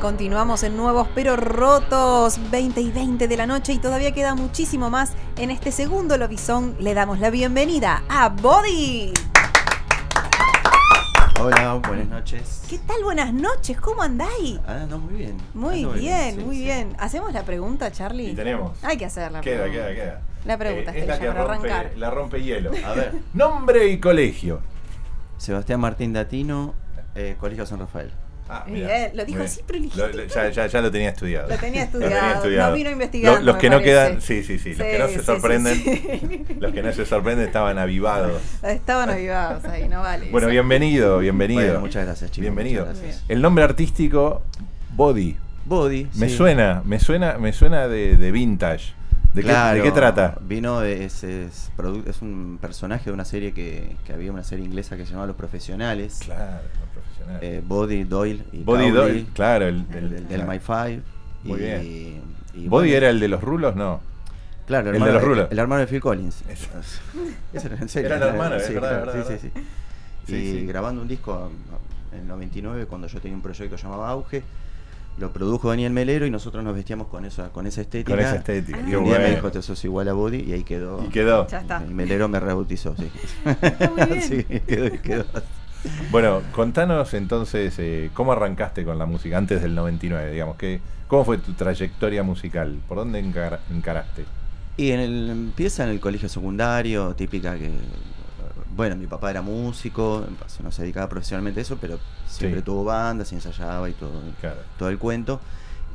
Continuamos en Nuevos pero Rotos, 20 y 20 de la noche y todavía queda muchísimo más. En este segundo lobizón le damos la bienvenida a Body. Hola, buenas noches. ¿Qué tal? Buenas noches, ¿cómo andáis? Ah, no, muy bien. Muy Ando bien, sí, muy sí. bien. ¿Hacemos la pregunta, Charlie? Y tenemos. Hay que hacer la Queda, pregunta. queda, queda. La pregunta, Eh, es la que Estrella, para rompe, arrancar. la rompe hielo. A ver, Nombre y colegio. Sebastián Martín Datino, eh, Colegio San Rafael. Ah, Bien, mirá. lo dijo así, pero Lo- lo- ya, ya, ya lo tenía estudiado. Lo tenía Lo estudiado, no vino investigando, Lo- los que no quedan, sí, sí, sí, los que no Sí, se sí, sorprenden, sí, sí. los que no se sorprenden estaban avivados. Estaban avivados ahí, no vale. Bueno, eso. bienvenido, bienvenido. Bueno, muchas gracias, chicos. Bienvenido. gracias. El nombre artístico Body. Body. Me sí. suena, me suena, me suena de, de vintage. ¿De, Claro, qué, ¿De qué trata? Vino, es, es, un personaje de una serie que, que había, una serie inglesa que se llamaba Los Profesionales. Claro, los profesionales. Eh, Body, Doyle y Body Cowley, Doyle, claro, el, el, el- del- My Five. Muy y, bien. y Body bueno, era el de los rulos, no. Claro, el de los rulos. El, hermano de Phil Collins. Eso. Era en serio. Era el hermano, sí, verdad, claro, verdad, sí, sí, sí. Sí, y grabando un disco en el 99, cuando yo tenía un proyecto llamado Auge, lo produjo Daniel Melero y nosotros nos vestíamos con esa, con esa estética. Con esa estética. Ah. Y un día me dijo, te sos igual a Body, y ahí quedó. Y quedó. Ya está. Y Melero me rebautizó, sí. Está muy bien. sí, quedó, quedó. Bueno, contanos entonces eh, cómo arrancaste con la música antes del 99, digamos. Que, ¿Cómo fue tu trayectoria musical? ¿Por dónde encar- encaraste? Y en el, empieza en el colegio secundario, típica que. Bueno, mi papá era músico, no se dedicaba profesionalmente a eso, pero siempre Sí. tuvo bandas y ensayaba y todo, Claro. todo el cuento.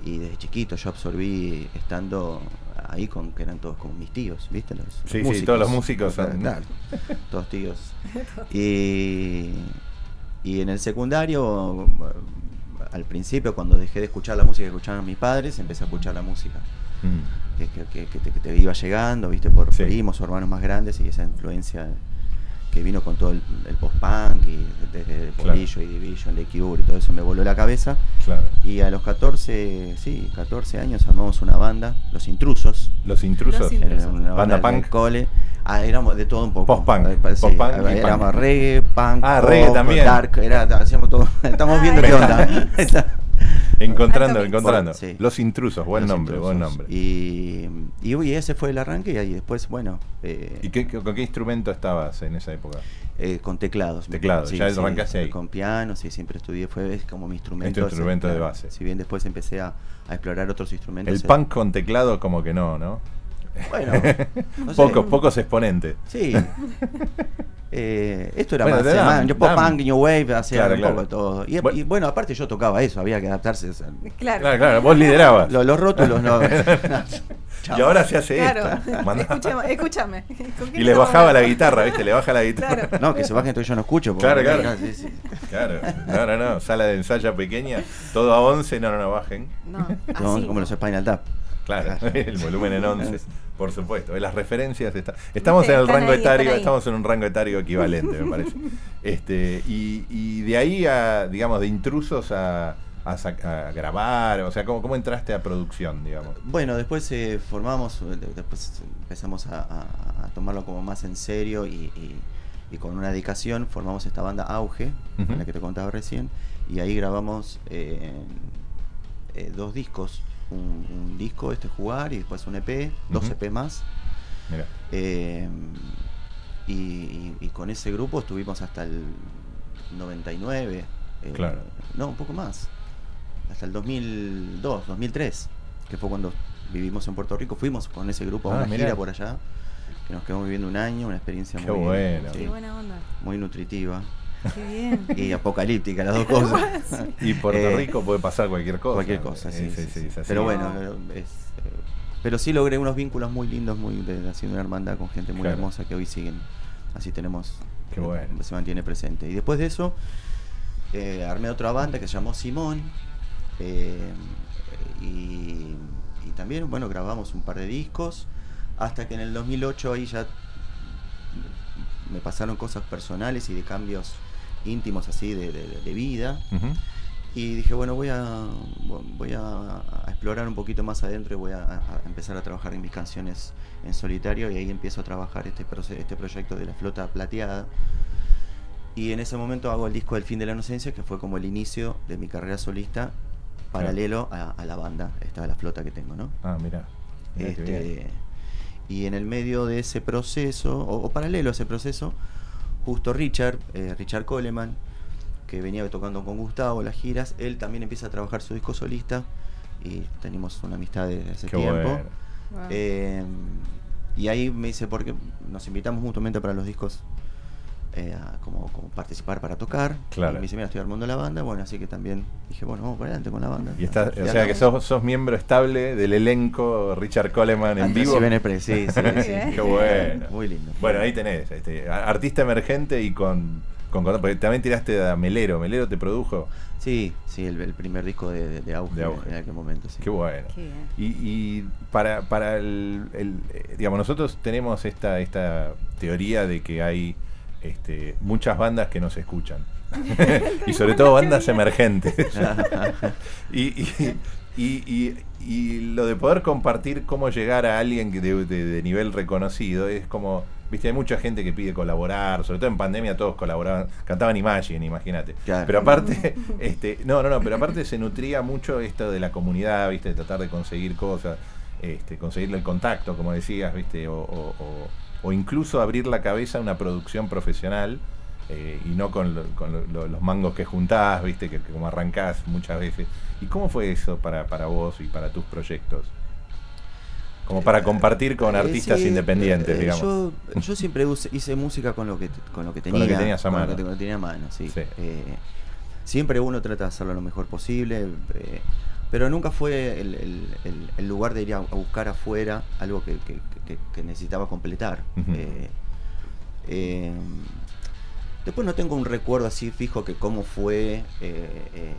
Y desde chiquito yo absorbí estando ahí con que eran todos como mis tíos, ¿viste? Los, Sí, sí, todos los músicos son- todos tíos. Y, y en el secundario, al principio, cuando dejé de escuchar la música que escuchaban mis padres, empecé a escuchar la música Mm. que, que- que- que te, que te iba llegando, viste, por Sí. primos o hermanos más grandes y esa influencia que vino con todo el, el post-punk y desde Claro. Polillo y Division, The Cure y todo eso me voló la cabeza. Claro. Y a los 14, sí, 14 años armamos una banda, Los Intrusos. Los intrusos. Los Intrusos. Era una Banda punk. Cole. Ah, éramos de todo un poco. Post-punk, sí, post-punk y éramos punk. reggae, punk, Ah, reggae también. dark, era, hacíamos todo. Estamos viendo qué onda. Encontrando, encontrando. Sí. Los intrusos, buen Los nombre, buen nombre. Y, y, uy, ese fue el arranque y ahí después, bueno, eh, ¿Y qué, con qué instrumento estabas en esa época? eh, con teclados. Teclados, ya arrancaste ahí. Con piano, sí, siempre estudié, fue como mi instrumento. tu instrumento de base. Si bien después empecé a, a explorar otros instrumentos. El eh, punk con teclado como que no, ¿no? Bueno, no sé. pocos, pocos exponentes. Sí. Eh, esto era Bueno, más, eh, dan- yo pop punk, new wave, hacía Claro, un claro. poco de todo. Y, Bueno. y bueno, aparte yo tocaba eso, había que adaptarse. Claro. Claro, claro, vos liderabas. Lo- los rótulos no. y ahora se hace Claro. esto. Escúchame, escúchame. ¿Con qué Y le estamos bajaba la guitarra, ¿viste? Le baja la guitarra. Claro. No, que se bajen entonces yo no escucho. porque- Claro, claro. Sí, sí. Claro, no, no, no, sala de ensayo pequeña, todo a 11, no, no, no, bajen. No, No, así. como los Spinal Tap. Claro, Claro. el volumen en 11, por supuesto. Las referencias, está- estamos en el rango ahí, etario, estamos en un rango etario equivalente, me parece. Este, y, y de ahí a, digamos, de intrusos a, a a grabar, o sea, ¿cómo, ¿cómo entraste a producción, digamos? Bueno, después eh, formamos, eh, de- después empezamos a, a- a tomarlo como más en serio y, y- y con una dedicación formamos esta banda Auge, Ujú. con la que te contaba recién, y ahí grabamos eh, eh, dos discos, un, un disco, este Jugar, y después un EP, dos. EP más. Mira, Eh, y, y- y con ese grupo estuvimos hasta el 99. eh, Claro. No, un poco más. Hasta el 2002, 2003, que fue cuando vivimos en Puerto Rico. Fuimos con ese grupo a Ah, una mirá. gira por allá, que nos quedamos viviendo un año, una experiencia Qué muy, bueno. sí, Qué buena onda. muy nutritiva Qué bien. y apocalíptica, las dos cosas. y Puerto Eh, Rico puede pasar cualquier cosa. Cualquier cosa, sí. Eh, sí, sí. es así. Pero bueno, No. es, eh, pero sí logré unos vínculos muy lindos, muy de, haciendo una hermandad con gente muy Claro. hermosa que hoy siguen. Así tenemos, Qué bueno. se mantiene presente. Y después de eso, eh, armé otra banda que se llamó Simón. eh, y, y también, bueno, grabamos un par de discos. Hasta que en el 2008 ahí ya me pasaron cosas personales y de cambios íntimos así de, de- de vida. Y dije, bueno, voy a, voy a, a explorar un poquito más adentro y voy a, a empezar a trabajar en mis canciones en solitario y ahí empiezo a trabajar este, este proyecto de la flota plateada. Y en ese momento hago el disco del fin de la inocencia, que fue como el inicio de mi carrera solista, paralelo a, a la banda, esta la flota que tengo, ¿no? Ah, mira. Este, y en el medio de ese proceso, o, o paralelo a ese proceso, justo Richard, eh, Richard Coleman, que venía tocando con Gustavo las giras, él también empieza a trabajar su disco solista y tenemos una amistad desde hace Qué tiempo. Wow. Eh, y ahí me dice, porque nos invitamos mutuamente para los discos, eh, a como, como participar para tocar. Claro. Y me dice, mira, estoy armando la banda, bueno, así que también dije, bueno, vamos para adelante con la banda. Y está, o sea que sos, sos miembro estable del elenco Richard Coleman en vivo. sí, sí, sí, Muy sí. Qué bueno. Muy lindo. Bueno, ahí tenés, este, artista emergente y con, con, con- porque también tiraste a Melero, Melero te produjo. Sí, sí, el, el primer disco de, de, de auge, De auge. en aquel momento. Sí. Qué bueno. Qué bien. Y, y para, para el, el, eh, digamos, nosotros tenemos esta, esta teoría de que hay este, muchas bandas que nos escuchan. y sobre todo bandas emergentes. y, y, y, y- y lo de poder compartir cómo llegar a alguien que de, de- de nivel reconocido es como, viste, hay mucha gente que pide colaborar, sobre todo en pandemia todos colaboraban, cantaban Imagine, imagínate. Claro. Pero aparte, este, no, no, no, pero aparte se nutría mucho esto de la comunidad, viste, de tratar de conseguir cosas, este, conseguirle el contacto, como decías, viste, o, o- o- o incluso abrir la cabeza a una producción profesional. eh, y no con, lo- con lo- lo- los mangos que juntás, viste, que, que como arrancás muchas veces. ¿Y cómo fue eso para, para vos y para tus proyectos? Como para compartir con Eh, artistas sí, independientes, eh, digamos. Yo, yo siempre use- hice música con lo que con lo que tenía, Con lo que tenías a con lo mano. que tenía a mano, sí. Sí. Eh, siempre uno trata de hacerlo lo mejor posible, eh, pero nunca fue el, el- el- el lugar de ir a, a buscar afuera algo que, que- que- que necesitaba completar. Eh, eh, después no tengo un recuerdo así fijo que cómo fue eh, eh,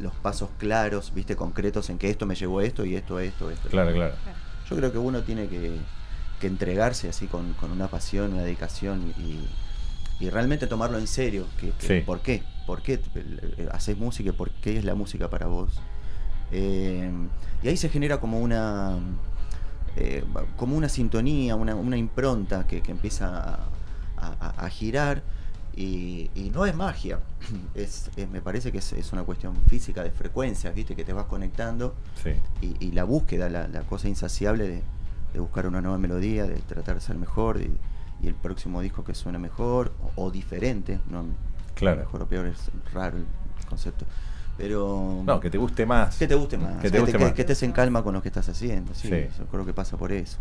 los pasos claros, viste, concretos en que esto me llevó a esto y esto a esto, esto. Claro, claro. Yo creo que uno tiene que, que entregarse así con, con una pasión, una dedicación y, y realmente tomarlo en serio. Que, que Sí. ¿Por qué? ¿Por qué haces música? y ¿Por qué es la música para vos? Eh, y ahí se genera como una eh, como una sintonía, una, una impronta que, que empieza a, a- a girar. Y, y no es magia, es, es- me parece que es, es una cuestión física de frecuencias, viste, que te vas conectando. Sí. y, y la búsqueda, la, la cosa insaciable de, de buscar una nueva melodía, de tratar de ser mejor y, y el próximo disco que suene mejor o, o diferente, no Claro. mejor o peor es raro el concepto, pero No, que te guste más. que te guste más, Que te guste que, más. que estés en calma con lo que estás haciendo, sí, Sí. yo creo que pasa por eso.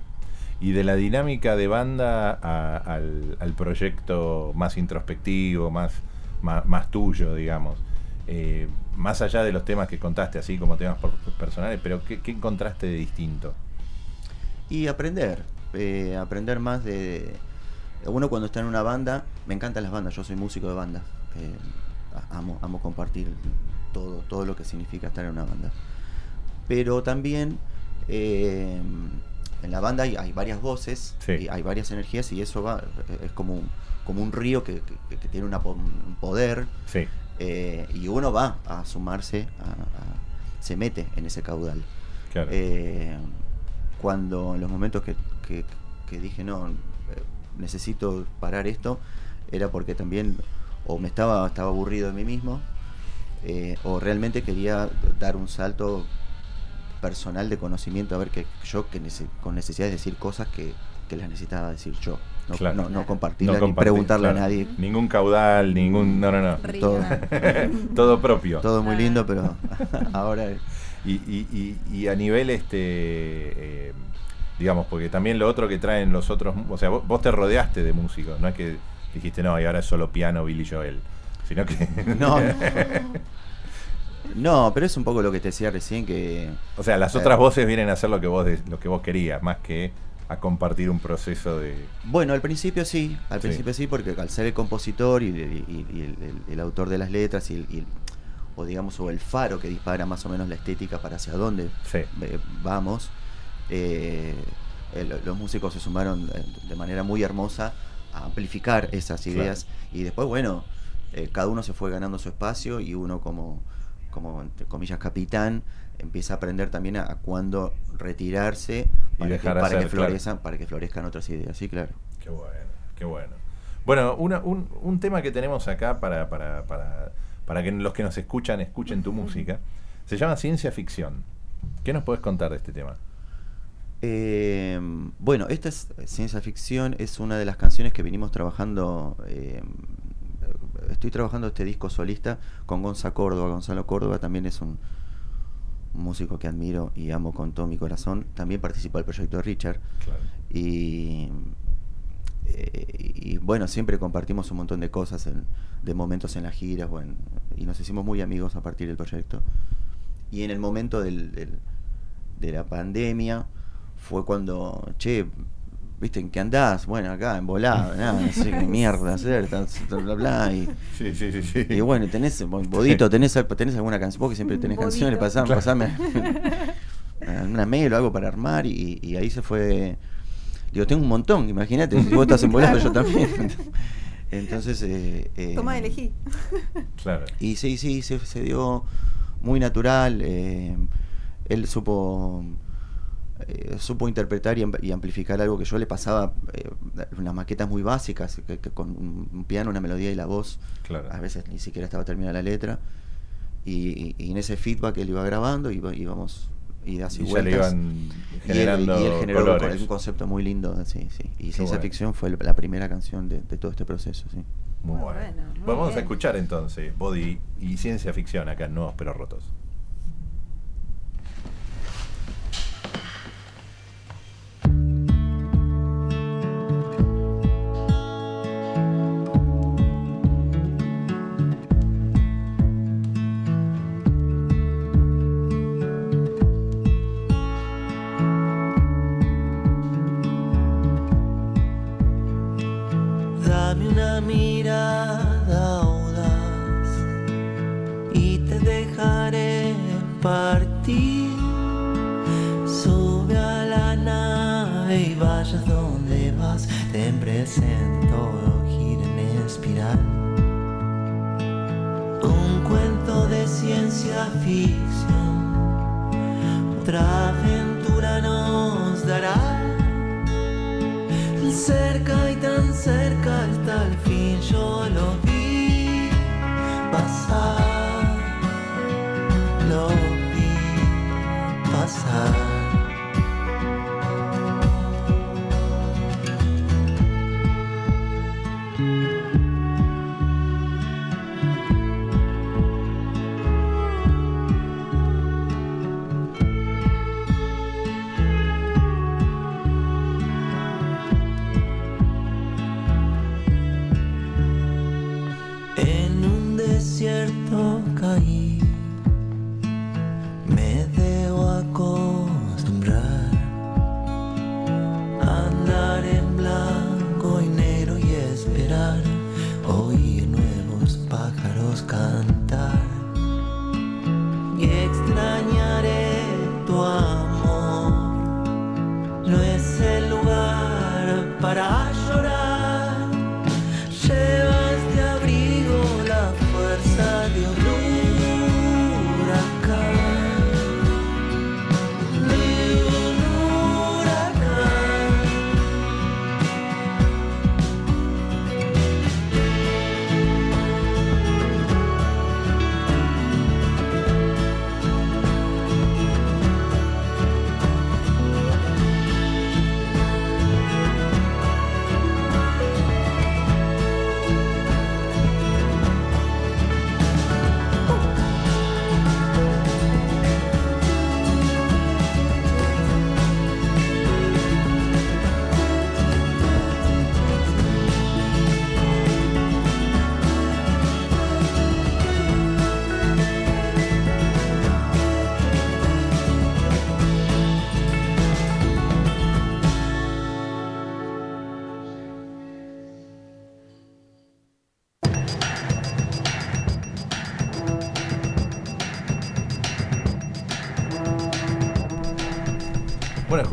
Y de la dinámica de banda a- al, al proyecto más introspectivo, más, más, más tuyo, digamos. Eh, más allá de los temas que contaste, así como temas por- personales, pero ¿qué, qué encontraste de distinto? Y aprender, eh, aprender más de... Uno cuando está en una banda, me encantan las bandas, yo soy músico de banda, eh, amo, amo compartir todo, todo lo que significa estar en una banda. Pero también eh, en la banda hay, hay varias voces, Sí. y hay varias energías y eso va, es como un, como un río que, que- que tiene una un poder Sí, eh, y uno va a sumarse, a- a- se mete en ese caudal. claro. Eh, cuando en los momentos que, que- que dije no, eh, necesito parar esto, era porque también o me estaba, estaba aburrido de mí mismo, eh, o realmente quería dar un salto personal de conocimiento, a ver que yo que nece- con necesidad de decir cosas que, que las necesitaba decir yo, no, Claro. no, no compartirlas No ni compartir, preguntarle claro. a nadie. Ningún caudal, ningún. No, no, no. Todo, Todo propio. todo muy lindo, pero ahora Y, y, y, y a nivel, este, eh, digamos, porque también lo otro que traen los otros, o sea, vos, vos te rodeaste de músicos, no es que dijiste, no, y ahora es solo piano Billy Joel, sino que... No, no. No, pero es un poco lo que te decía recién que o sea, las otras voces vienen a hacer lo que vos de- lo que vos querías, más que a compartir un proceso de... bueno, al principio sí, al Sí. principio sí, porque al ser el compositor y, y- y el, el- el autor de las letras y, el- y o digamos o el faro que dispara más o menos la estética para hacia dónde Sí. eh, vamos, eh, eh, lo- los músicos se sumaron eh, de manera muy hermosa a amplificar esas ideas y después, bueno, eh, cada uno se fue ganando su espacio y uno como, como entre comillas, capitán, empieza a aprender también a, a cuándo retirarse Y para, que, para, que claro. florezcan, para que florezcan otras ideas, sí, claro. Qué bueno, qué bueno. Bueno, una- un, un tema que tenemos acá para, para, para, para que los que nos escuchan escuchen tu música, se llama ciencia ficción. ¿Qué nos puedes contar de este tema? Eh, bueno, esta es ciencia ficción, es una de las canciones que venimos trabajando. eh, estoy trabajando este disco solista con Gonza Córdoba. Gonzalo Córdoba también es un, un músico que admiro y amo con todo mi corazón. También participó del proyecto de Richard. Claro. Y, eh, y bueno, siempre compartimos un montón de cosas, en- de momentos en las giras, o en- y nos hicimos muy amigos a partir del proyecto. Y en el momento del- del- de la pandemia fue cuando, che, ¿viste en qué andás? Bueno, acá, en volada, nada, no sé qué mierda hacer, tal, tal, bla, bla, y, Sí, sí, sí, sí. y bueno, tenés, Bodito, tenés, al- tenés alguna canción, vos que siempre tenés Bodito. canciones, pasame, Claro. pasame una mail o algo para armar y, y ahí se fue. Digo, tengo un montón, imagínate, si vos estás en volado, yo también. Entonces. Eh, eh, Toma, elegí. Claro. Y sí, sí, se, se dio muy natural. eh, él supo. Eh, supo interpretar y, y amplificar algo que yo le pasaba, eh, unas maquetas muy básicas, que, que con un piano, una melodía y la voz, Claro. a veces ni siquiera estaba terminada la letra. Y, y- y en ese feedback él iba grabando, iba, íbamos idas y, Y ya le vueltas. iban Y él- y él generó un- colores. un concepto muy lindo, sí, sí. Y Ciencia bueno. Ficción fue la primera canción de, de todo este proceso, sí. Muy Muy bueno. bueno, muy Vamos bien. a escuchar entonces Body y ciencia ficción acá en Nuevos Pero Rotos. Vas. Ten presente todo gira en espiral. Un cuento de ciencia ficción. Otra aventura nos dará. Cerca y tan cerca hasta el fin yo lo vi pasar, lo vi pasar.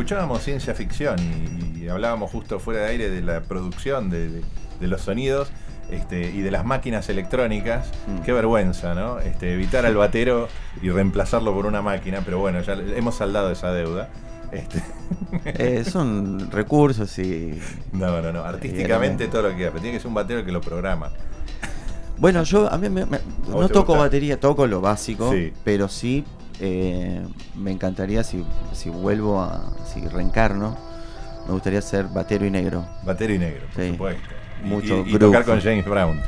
Escuchábamos ciencia ficción y, y hablábamos justo fuera de aire de la producción de, de- de los sonidos este, y de las máquinas electrónicas. Mm. Qué vergüenza, ¿no? Este, evitar al batero y reemplazarlo por una máquina, pero bueno, ya hemos saldado esa deuda. Este, Eh, son recursos y. no, no, no. Artísticamente todo lo que queda, pero tiene que ser un batero que lo programa. Bueno, yo a mí me- no toco gusta? batería, toco lo básico, Sí. pero sí eh, me encantaría si, si vuelvo a. si reencarno, me gustaría ser batero y negro. Batero y negro, por Sí. supuesto. Y, Mucho y- y tocar con James Brown.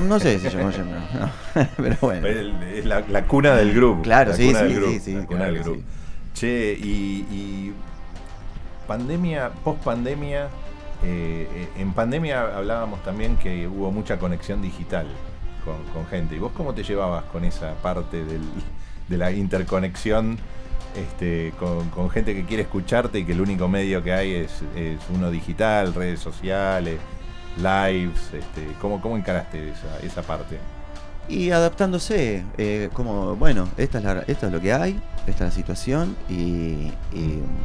No sé si yo no, no. pero bueno. Es la, la cuna del groove. Claro, la sí, cuna sí, del sí, groove, sí, la cuna claro del sí. Che, y, y pandemia, post pandemia, eh, en pandemia hablábamos también que hubo mucha conexión digital con, con gente. ¿Y vos cómo te llevabas con esa parte del- de la interconexión este, con, gente que quiere escucharte y que el único medio que hay es, uno digital, redes sociales, lives? Este, ¿cómo, ¿Cómo encaraste esa, parte? Y adaptándose, eh, como, bueno, esta es, la, esto es lo que hay, esta es la situación, y,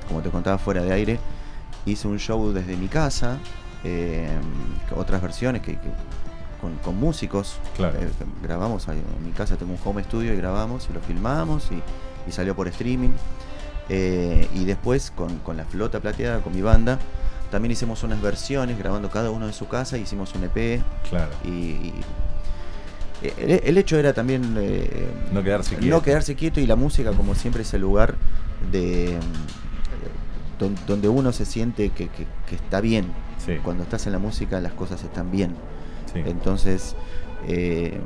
como te contaba fuera de aire, hice un show desde mi casa, eh, otras versiones que- con, con músicos, Claro. eh, grabamos en mi casa, tengo un home studio y grabamos y lo filmamos y, y salió por streaming. Eh, y después con, con la flota plateada, con mi banda, también hicimos unas versiones, grabando cada uno en su casa, hicimos un EP, Claro. y, y- el, el hecho era también eh, No quedarse no quieto. quedarse quieto y la música como siempre es el lugar de don- donde uno se siente que, que- que está bien Sí. cuando estás en la música las cosas están bien Sí. entonces eh,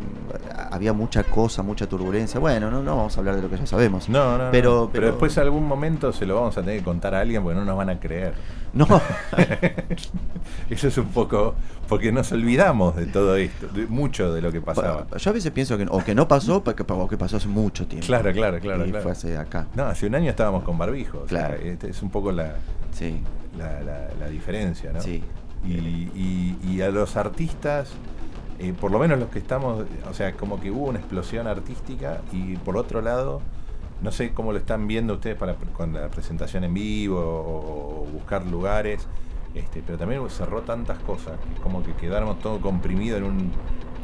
había mucha cosa mucha turbulencia bueno no no vamos a hablar de lo que ya sabemos No, no, no. Pero- pero, pero- después algún momento se lo vamos a tener que contar a alguien porque no nos van a creer. no Eso es un poco porque nos olvidamos de todo esto, de mucho de lo que pasaba. yo a veces pienso que o que no pasó o que pasó hace mucho tiempo Claro, claro, claro, y claro. fue hace acá No, hace un año estábamos con barbijo. o sea, Claro. este es un poco la, sí la, la- la diferencia, ¿no? sí Y, y- y a los artistas, eh, por lo menos los que estamos, o sea, como que hubo una explosión artística y por otro lado, no sé cómo lo están viendo ustedes para con la presentación en vivo o, o buscar lugares, este, pero también cerró tantas cosas que como que quedamos todo comprimido en un,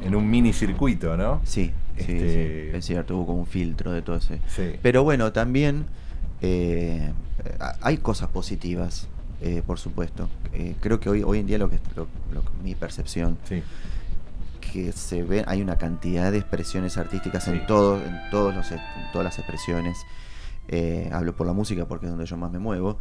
en un mini circuito, ¿no? Sí, Este- sí, es cierto, hubo como un filtro de todo ese. Sí. Pero bueno, también eh, hay cosas positivas, eh, por supuesto. Eh, creo que hoy, hoy en día lo que, lo- lo- mi percepción, Sí, que se ve, hay una cantidad de expresiones artísticas Sí. en todo, en todos los, en todas las expresiones. Eh, hablo por la música porque es donde yo más me muevo.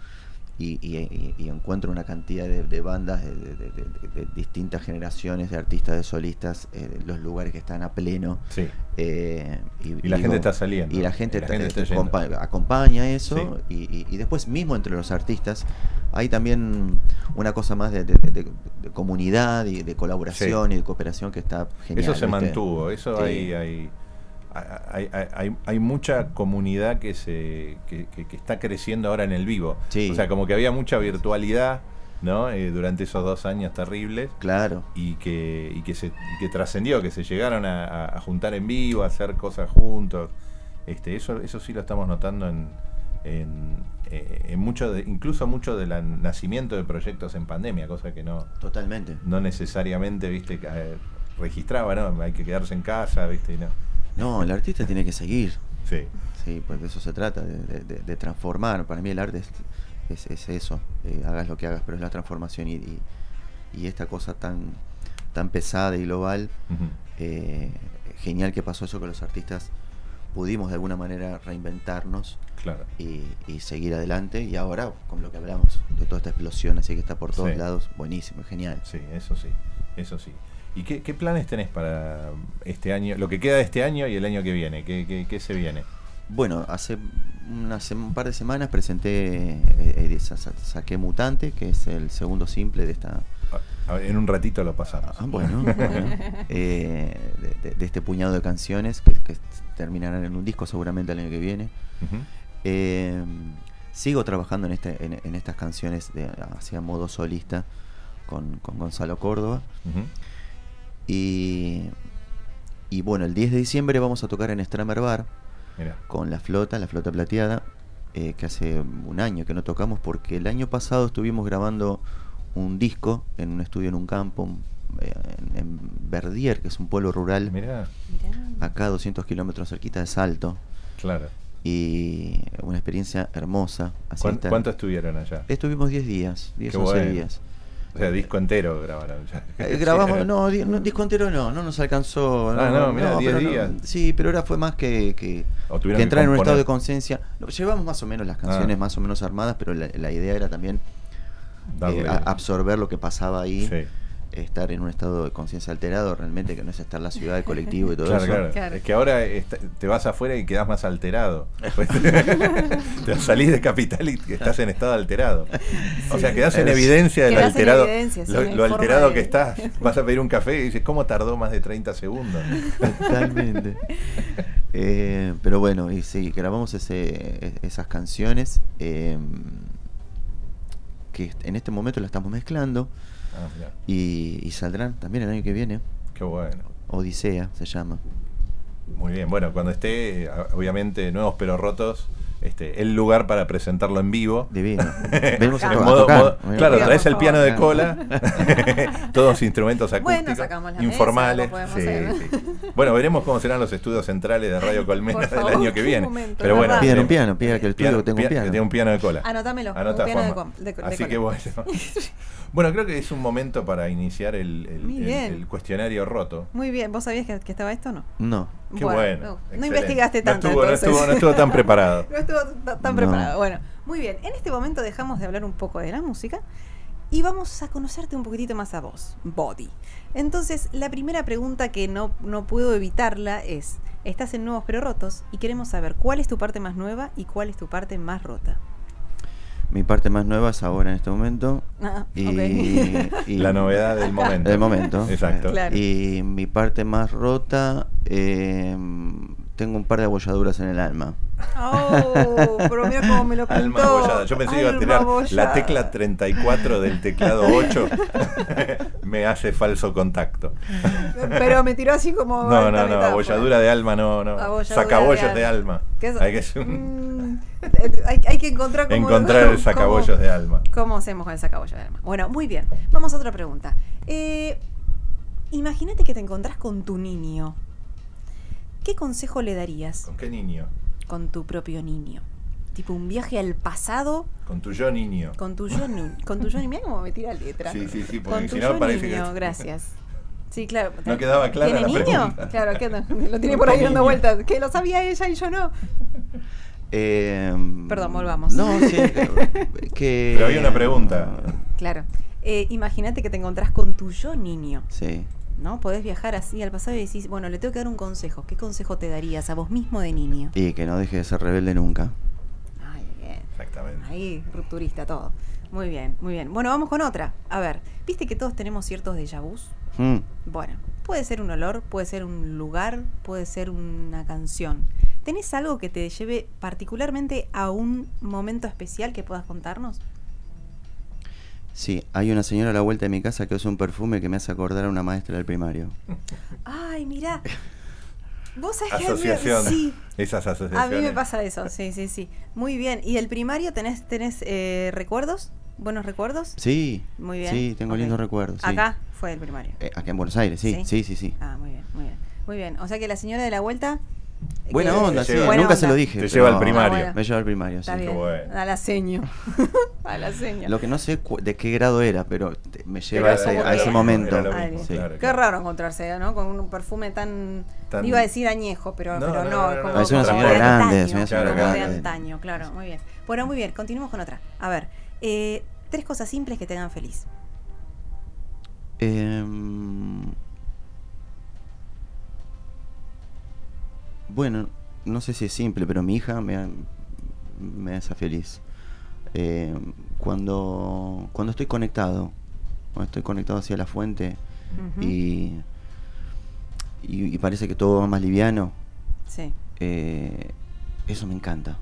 Y, y- encuentro una cantidad de, de bandas de, distintas generaciones de artistas, de solistas, eh, los lugares que están a pleno. sí. Eh, Y la gente está saliendo. Y la gente, la está acompa- acompaña eso. Sí. Y, después mismo entre los artistas hay también una cosa más de, comunidad y de colaboración y de cooperación que está genial. Eso se ¿viste? mantuvo, eso hay, hay, hay, hay- mucha comunidad que se que, que- que está creciendo ahora en el vivo. Sí. O sea, como que había mucha virtualidad, ¿no? Eh, durante esos dos años terribles Claro. y que, y que se y que trascendió, que se llegaron a, juntar en vivo, a hacer cosas juntos. Este, eso, eso sí lo estamos notando en, en, eh, en mucho de, incluso mucho del nacimiento de proyectos en pandemia, cosa que no, Totalmente. no necesariamente, viste, registraba, ¿no? Hay que quedarse en casa, viste, y no. No, el artista tiene que seguir. Sí, Sí, pues de eso se trata, de, de- transformar. Para mí el arte es, es- es eso, eh, hagas lo que hagas, pero es la transformación y, y- y esta cosa tan, tan pesada y global. eh, genial que pasó eso que los artistas pudimos de alguna manera reinventarnos claro. y, y seguir adelante. Y ahora, con lo que hablamos, de toda esta explosión así que está por todos Sí. lados, buenísimo, genial. Sí, eso sí, eso sí. ¿Y qué, qué planes tenés para este año, lo que queda de este año y el año que viene? ¿Qué, qué, qué se viene? Bueno, hace un par de semanas presenté, eh, eh, sa- sa- saqué Mutante, que es el segundo simple de esta A- a ver, en un ratito lo pasamos. Ah, bueno, bueno. Eh, de, este puñado de canciones que, que terminarán en un disco seguramente el año que viene. Sigo trabajando en, este, en, en estas canciones de, hacia modo solista con, con Gonzalo Córdoba. ujú. Y, y bueno, el 10 de diciembre vamos a tocar en Stramer Bar Mirá, con la flota, la flota plateada. eh, que hace un año que no tocamos, porque el año pasado estuvimos grabando un disco en un estudio en un campo, eh, en, en Verdier, que es un pueblo rural, Mirá, acá a 200 kilómetros cerquita de Salto, claro. y una experiencia hermosa. Así ¿Cuán- estar- ¿Cuánto estuvieron allá? Estuvimos 10 días, 10 Qué 11 bueno. días. O sea, disco entero grabaron ya. Eh, grabamos, no, di- no, disco entero no, no nos alcanzó. Ah, no, mirá, 10 pero no- días. sí, pero ahora fue más que, que, entrar en un estado de conciencia. No, Llevamos más o menos las canciones Ah. más o menos armadas, pero la, la idea era también eh, absorber lo que pasaba ahí, Sí. Estar en un estado de conciencia alterado, realmente que no es estar en la ciudad, el colectivo y todo Claro, eso. claro. Claro. Es que ahora está- te vas afuera y quedas más alterado. Pues, te salís de capital y estás en estado alterado. O sea, quedás en evidencia del Quedás en alterado. evidencia, lo lo alterado de- que estás. Vas a pedir un café y dices, ¿cómo tardó más de 30 segundos? Totalmente. Eh, pero bueno, y sí, grabamos ese, esas canciones eh, que en este momento las estamos mezclando Ah, mirá, y, y saldrán también el año que viene. qué bueno. Odisea se llama. Muy bien. Bueno, cuando esté, obviamente, nuevos pero rotos, este, el lugar para presentarlo en vivo. Divino. Venimos a, En to- a modo- tocar. modo- Venimos claro, traes el piano de cola, todos instrumentos Bueno, acústicos, sacamos la informales. mesa, sí. Bueno, veremos cómo serán los estudios centrales de Radio Colmena del año que viene. momento, Pero bueno. Piden un sí. piano, pida que el estudio Piano- tenga un pia- piano. que tenga un piano de cola. Anotámelo, Anota, un piano de Juanma. com- de- de Así cola. que bueno. bueno, creo que es un momento para iniciar el, el cuestionario roto. Muy bien, ¿vos sabías que, que estaba esto o no? No. Qué bueno. No, investigaste tanto. No estuvo, no entonces. estuvo- no estuvo tan preparado. No estuvo ta- tan No. preparado. Bueno, muy bien. En este momento dejamos de hablar un poco de la música y vamos a conocerte un poquitito más a vos, Body. Entonces, la primera pregunta que no, no puedo evitarla es, estás en Nuevos Pero Rotos y queremos saber cuál es tu parte más nueva y cuál es tu parte más rota. Mi parte más nueva es ahora en este momento. Ah, Y, La novedad del momento. Del momento. Exacto. Claro. Y mi parte más rota, eh, tengo un par de abolladuras en el alma. Oh, pero mira cómo me lo pintó. Alma abollada. Yo pensé que iba a Alma tirar la tecla 34 del teclado 8. me hace falso contacto. Pero me tiró así como. No, no, no, abolladura de alma, no, no. Sacabollos de de alma. alma. ¿Qué es- Hay que Mm, hay, hay que encontrar cómo, encontrar el cómo- sacabollos de alma. ¿Cómo hacemos con el sacabollo de alma? Bueno, muy bien. Vamos a otra pregunta. Eh, Imagínate que te encontrás con tu niño. ¿Qué consejo le darías ¿Con qué niño? con tu propio niño? Tipo un viaje al pasado Con tu yo niño. con tu yo, ni- con tu yo niño. Mira cómo me tira letra. Sí, sí, sí, porque Con si tu no yo parece niño, que- gracias. Sí, claro. No quedaba clara ¿Tiene la niño? pregunta. Claro, que no, lo tiene ¿Con por ahí dando niño? vueltas. Que lo sabía ella y yo no. Eh, Perdón, volvamos. No, sí, que... Pero había una pregunta. Claro. Eh, Imagínate que te encontrás con tu yo niño. Sí. ¿No? Podés viajar así al pasado y decís, bueno, le tengo que dar un consejo. ¿Qué consejo te darías a vos mismo de niño? Y que no deje de ser rebelde nunca. Ay, bien. Exactamente. Ahí, rupturista todo. Muy bien, muy bien. Bueno, vamos con otra. A ver, ¿viste que todos tenemos ciertos déjà vus? Mm. Bueno, puede ser un olor, puede ser un lugar, puede ser una canción. ¿Tenés algo que te lleve particularmente a un momento especial que puedas contarnos? Sí, hay una señora a la vuelta de mi casa que usa un perfume que me hace acordar a una maestra del primario. Ay, mirá. Vos sabés que a mí- Asociación. Sí, Esas a asociaciones. mí me pasa eso, sí, sí, sí. Muy bien. ¿Y el primario tenés, tenés eh, recuerdos? ¿Buenos recuerdos? Sí. Muy bien. Sí, tengo lindos recuerdos. sí. Acá fue el primario. Eh, acá en Buenos Aires, sí, ¿Sí? sí, sí, sí. Ah, muy bien, muy bien. Muy bien. O sea que la señora de la vuelta. Eh, Buena onda, sí. Buena Nunca onda. se lo dije. Te lleva al primario. Ah, bueno. Me lleva al primario, sí. Está bien. bueno. A la seño. a la seño. Lo que no sé de qué grado era, pero te- me lleva Era a ese, a momento. mismo, claro, Qué claro. raro encontrarse, ¿no? Con un perfume tan, Tan- Iba a decir añejo, pero No, pero no, no. no, es no, como, no. Es una señora de grande, antaño, es una señora como de grande. antaño, claro, muy bien. Bueno, muy bien, continuemos con otra. A ver, eh, tres cosas simples que te hagan feliz. Em, bueno, no sé si es simple, pero mi hija me, me hace feliz. Em, cuando, cuando estoy conectado, cuando estoy conectado hacia la fuente y, y parece que todo va más liviano, Sí. eh, eso me encanta.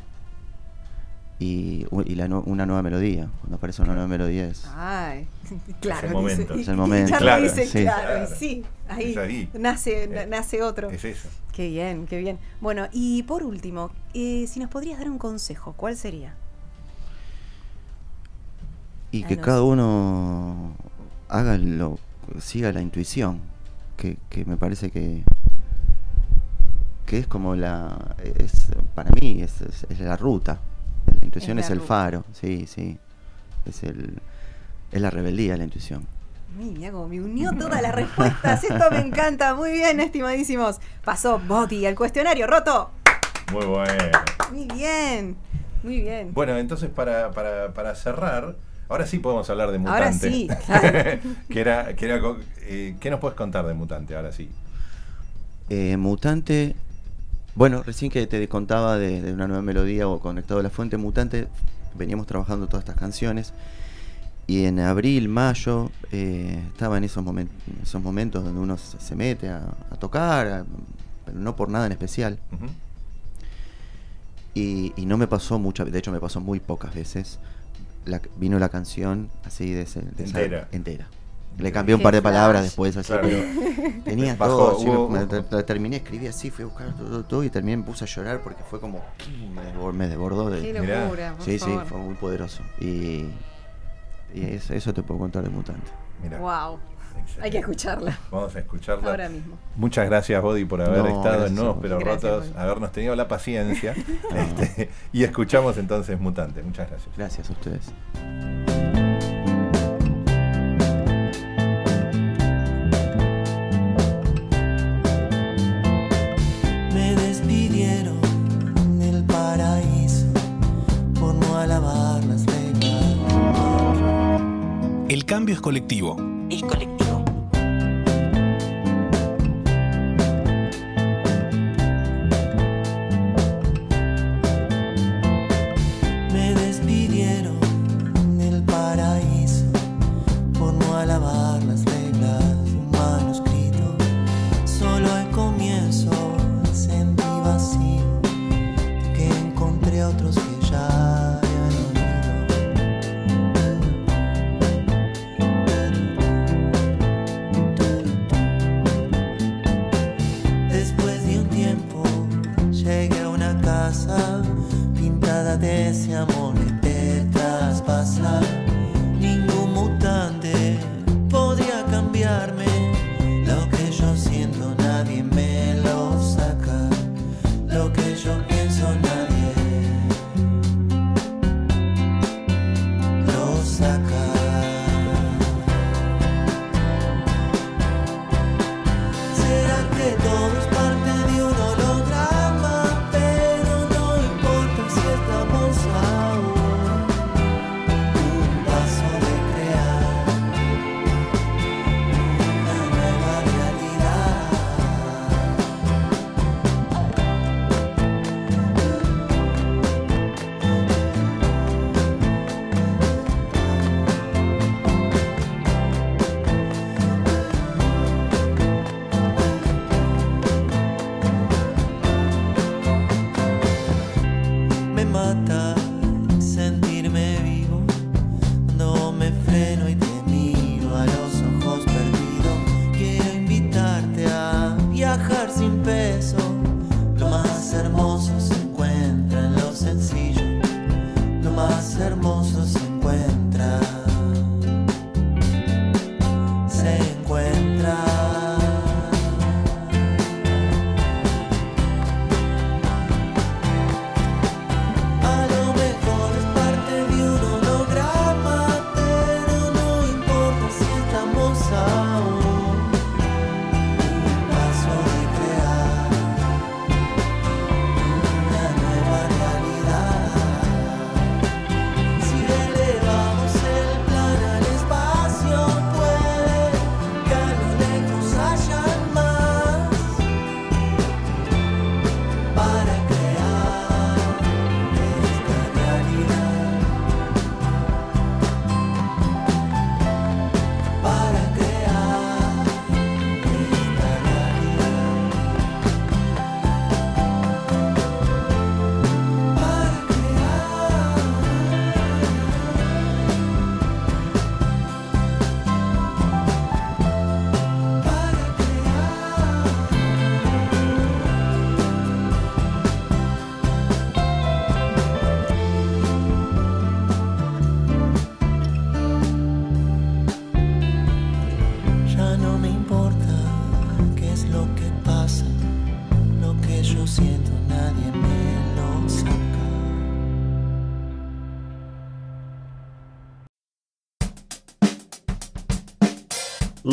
Y, la una nueva melodía. Cuando aparece una nueva melodía es... Ay, claro. el momento. dice- Es el momento. Claro, dice, sí. claro, y sí, ahí, Es ahí. Nace, na- Eh, nace otro. Es eso. Qué bien, qué bien. Bueno, y por último, eh, si nos podrías dar un consejo, ¿cuál sería? Y Ah, que no cada uno haga lo, siga la intuición, que, que me parece que, que es como la, es, para mí es, es- es la ruta, la intuición Es el faro, sí, sí, es el, es la rebeldía la intuición. Mira cómo me unió todas las respuestas. Esto me encanta. Muy bien, estimadísimos. Pasó Boti al cuestionario roto. Muy bueno. Muy bien, muy bien. Bueno, entonces para, para, para cerrar, ahora sí podemos hablar de Mutante. Ahora sí, claro. que era, que era, eh, ¿Qué nos puedes contar de Mutante? Ahora sí. Eh, Mutante, bueno, recién que te contaba de, de una nueva melodía o conectado a la fuente Mutante, veníamos trabajando todas estas canciones y en abril, mayo, eh, estaba en esos, momen- esos momentos donde uno se, se mete a, a tocar, a- pero no por nada en especial. Y, y no me pasó muchas, de hecho me pasó muy pocas veces. La- vino la canción así de, ese, de esa- Entera. Le cambié un par de palabras después, así, Claro. pero tenía Bajó, todo. así, hubo- me- terminé, escribí así, fui a buscar todo, todo, todo, y terminé, me puse a llorar porque fue como. Me desbordó, me desbordó de- Qué Mirá. locura. por Sí, sí, favor. fue muy poderoso. Y, y eso, eso te puedo contar de Mutante. Mira. Wow. excelente. Hay que escucharla Vamos a escucharla. ahora mismo. Muchas gracias, Body, por haber No, estado gracias en Nuevos vos. Pero Gracias, Rotos, Body. habernos tenido la paciencia. este, y escuchamos entonces Mutante. Muchas gracias. Gracias a ustedes. El cambio es colectivo. El colectivo. Amor que te traspasa.